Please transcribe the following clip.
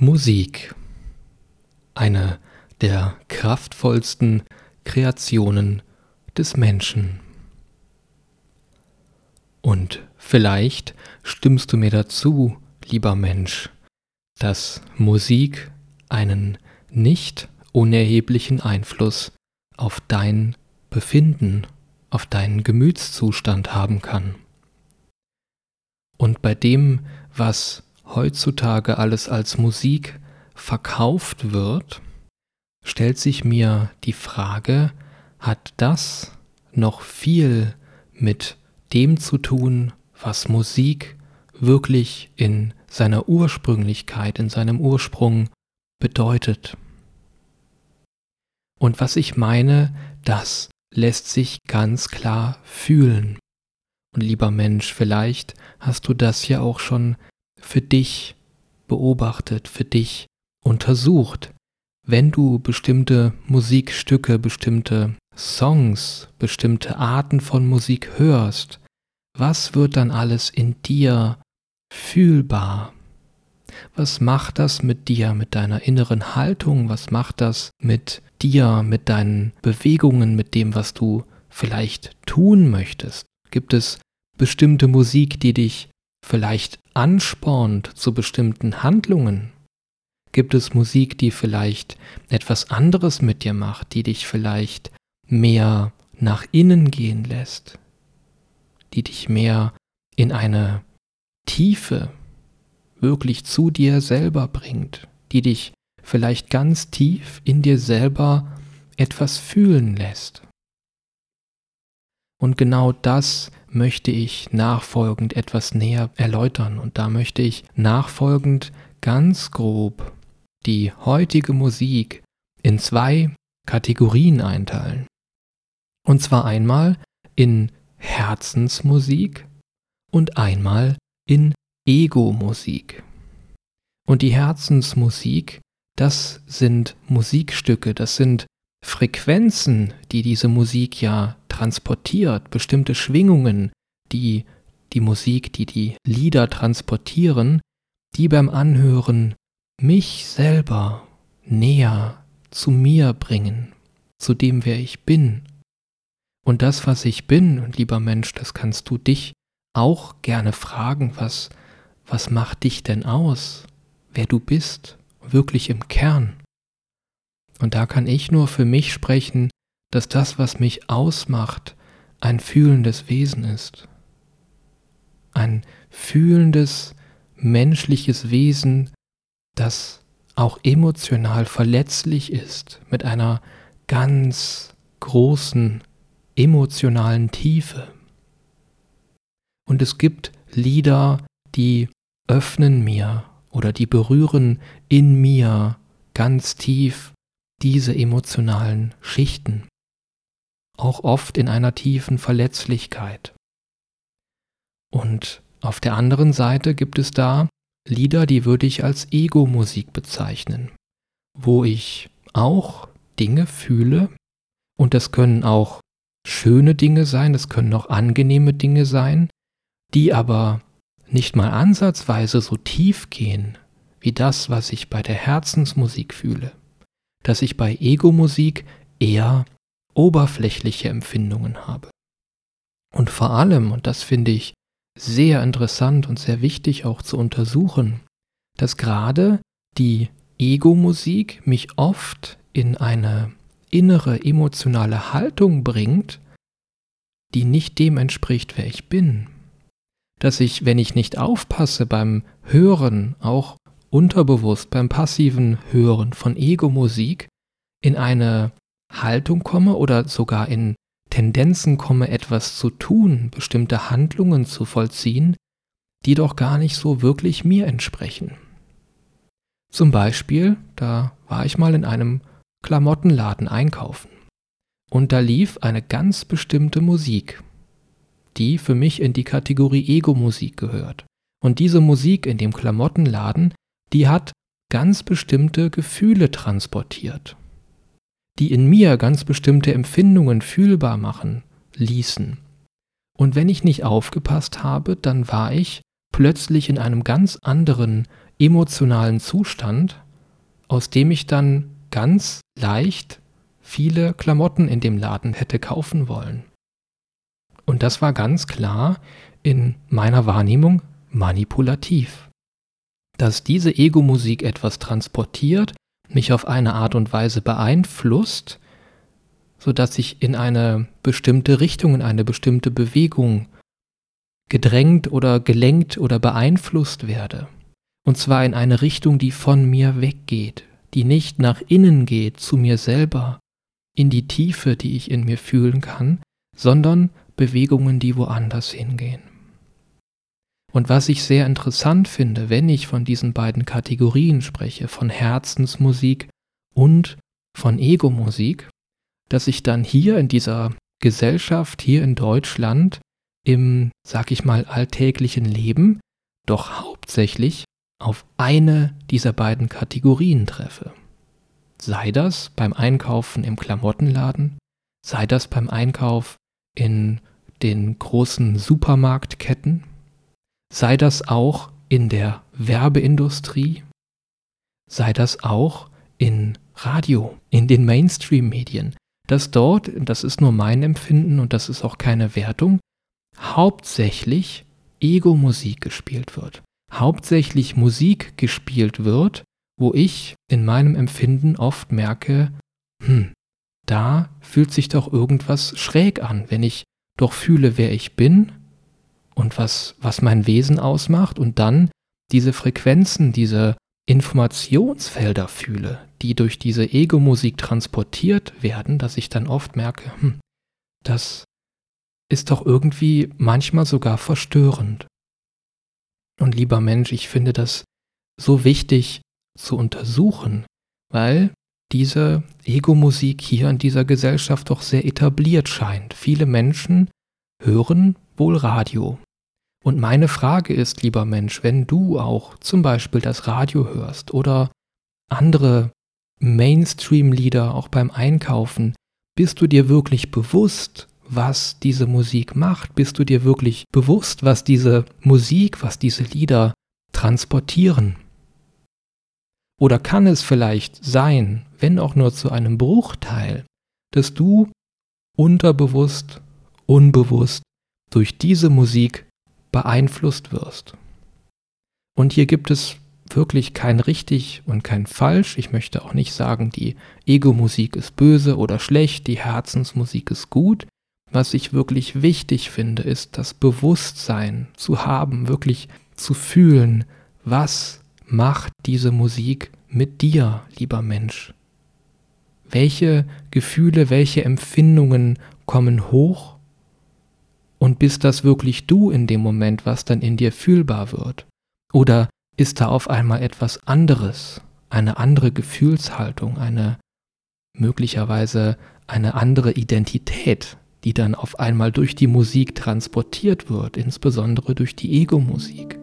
Musik. Eine der kraftvollsten Kreationen des Menschen. Und vielleicht stimmst du mir dazu, lieber Mensch, dass Musik einen nicht unerheblichen Einfluss auf dein Befinden, auf deinen Gemütszustand haben kann. Und bei dem, was heutzutage alles als Musik verkauft wird, stellt sich mir die Frage, hat das noch viel mit dem zu tun, was Musik wirklich in seiner Ursprünglichkeit, in seinem Ursprung bedeutet. Und was ich meine, das lässt sich ganz klar fühlen. Und lieber Mensch, vielleicht hast du das ja auch schon für dich beobachtet, für dich untersucht. Wenn du bestimmte Musikstücke, bestimmte Songs, bestimmte Arten von Musik hörst, was wird dann alles in dir fühlbar? Was macht das mit dir, mit deiner inneren Haltung? Was macht das mit dir, mit deinen Bewegungen, mit dem, was du vielleicht tun möchtest? Gibt es bestimmte Musik, die dich vielleicht anspornt zu bestimmten Handlungen? Gibt es Musik, die vielleicht etwas anderes mit dir macht, die dich vielleicht mehr nach innen gehen lässt, die dich mehr in eine Tiefe wirklich zu dir selber bringt, die dich vielleicht ganz tief in dir selber etwas fühlen lässt. Und genau das möchte ich nachfolgend etwas näher erläutern. Und da möchte ich nachfolgend ganz grob die heutige Musik in zwei Kategorien einteilen. Und zwar einmal in Herzensmusik und einmal in Ego-Musik. Und die Herzensmusik, das sind Musikstücke, das sind Frequenzen, die diese Musik ja transportiert, bestimmte Schwingungen, die die Musik, die die Lieder transportieren, die beim Anhören mich selber näher zu mir bringen, zu dem, wer ich bin. Und das, was ich bin, lieber Mensch, das kannst du dich auch gerne fragen, was, was macht dich denn aus, wer du bist, wirklich im Kern. Und da kann ich nur für mich sprechen, dass das, was mich ausmacht, ein fühlendes Wesen ist. Ein fühlendes, menschliches Wesen, das auch emotional verletzlich ist, mit einer ganz großen emotionalen Tiefe. Und es gibt Lieder, die öffnen mir oder die berühren in mir ganz tief diese emotionalen Schichten, auch oft in einer tiefen Verletzlichkeit. Und auf der anderen Seite gibt es da Lieder, die würde ich als Ego-Musik bezeichnen, wo ich auch Dinge fühle, und das können auch schöne Dinge sein, das können auch angenehme Dinge sein, die aber nicht mal ansatzweise so tief gehen wie das, was ich bei der Herzensmusik fühle dass ich bei Ego-Musik eher oberflächliche Empfindungen habe. Und vor allem, und das finde ich sehr interessant und sehr wichtig auch zu untersuchen, dass gerade die Ego-Musik mich oft in eine innere emotionale Haltung bringt, die nicht dem entspricht, wer ich bin. Dass ich, wenn ich nicht aufpasse beim Hören, auch unterbewusst beim passiven Hören von Ego-Musik in eine Haltung komme oder sogar in Tendenzen komme, etwas zu tun, bestimmte Handlungen zu vollziehen, die doch gar nicht so wirklich mir entsprechen. Zum Beispiel, da war ich mal in einem Klamottenladen einkaufen und da lief eine ganz bestimmte Musik, die für mich in die Kategorie Ego-Musik gehört. Und diese Musik in dem Klamottenladen, die hat ganz bestimmte Gefühle transportiert, die in mir ganz bestimmte Empfindungen fühlbar machen ließen. Und wenn ich nicht aufgepasst habe, dann war ich plötzlich in einem ganz anderen emotionalen Zustand, aus dem ich dann ganz leicht viele Klamotten in dem Laden hätte kaufen wollen. Und das war ganz klar in meiner Wahrnehmung manipulativ. Dass diese Ego-Musik etwas transportiert, mich auf eine Art und Weise beeinflusst, sodass ich in eine bestimmte Richtung, in eine bestimmte Bewegung gedrängt oder gelenkt oder beeinflusst werde. Und zwar in eine Richtung, die von mir weggeht, die nicht nach innen geht, zu mir selber, in die Tiefe, die ich in mir fühlen kann, sondern Bewegungen, die woanders hingehen. Und was ich sehr interessant finde, wenn ich von diesen beiden Kategorien spreche, von Herzensmusik und von Ego-Musik, dass ich dann hier in dieser Gesellschaft, hier in Deutschland, im, sag ich mal, alltäglichen Leben doch hauptsächlich auf eine dieser beiden Kategorien treffe. Sei das beim Einkaufen im Klamottenladen, sei das beim Einkauf in den großen Supermarktketten, sei das auch in der Werbeindustrie, sei das auch in Radio, in den Mainstream-Medien, dass dort, das ist nur mein Empfinden und das ist auch keine Wertung, hauptsächlich Ego-Musik gespielt wird. Hauptsächlich Musik gespielt wird, wo ich in meinem Empfinden oft merke, hm, da fühlt sich doch irgendwas schräg an, wenn ich doch fühle, wer ich bin und was, was mein Wesen ausmacht und dann diese Frequenzen, diese Informationsfelder fühle, die durch diese Ego-Musik transportiert werden, dass ich dann oft merke, hm, das ist doch irgendwie manchmal sogar verstörend. Und lieber Mensch, ich finde das so wichtig zu untersuchen, weil diese Ego-Musik hier in dieser Gesellschaft doch sehr etabliert scheint. Viele Menschen hören wohl Radio. Und meine Frage ist, lieber Mensch, wenn du auch zum Beispiel das Radio hörst oder andere Mainstream-Lieder auch beim Einkaufen, bist du dir wirklich bewusst, was diese Musik macht? Bist du dir wirklich bewusst, was diese Musik, was diese Lieder transportieren? Oder kann es vielleicht sein, wenn auch nur zu einem Bruchteil, dass du unterbewusst, unbewusst durch diese Musik beeinflusst wirst? Und hier gibt es wirklich kein richtig und kein falsch. Ich möchte auch nicht sagen, die Ego-Musik ist böse oder schlecht, die Herzensmusik ist gut. Was ich wirklich wichtig finde, ist das Bewusstsein zu haben, wirklich zu fühlen, was macht diese Musik mit dir, lieber Mensch? Welche Gefühle, welche Empfindungen kommen hoch? Und bist das wirklich du in dem Moment, was dann in dir fühlbar wird? Oder ist da auf einmal etwas anderes, eine andere Gefühlshaltung, eine möglicherweise eine andere Identität, die dann auf einmal durch die Musik transportiert wird, insbesondere durch die Ego-Musik.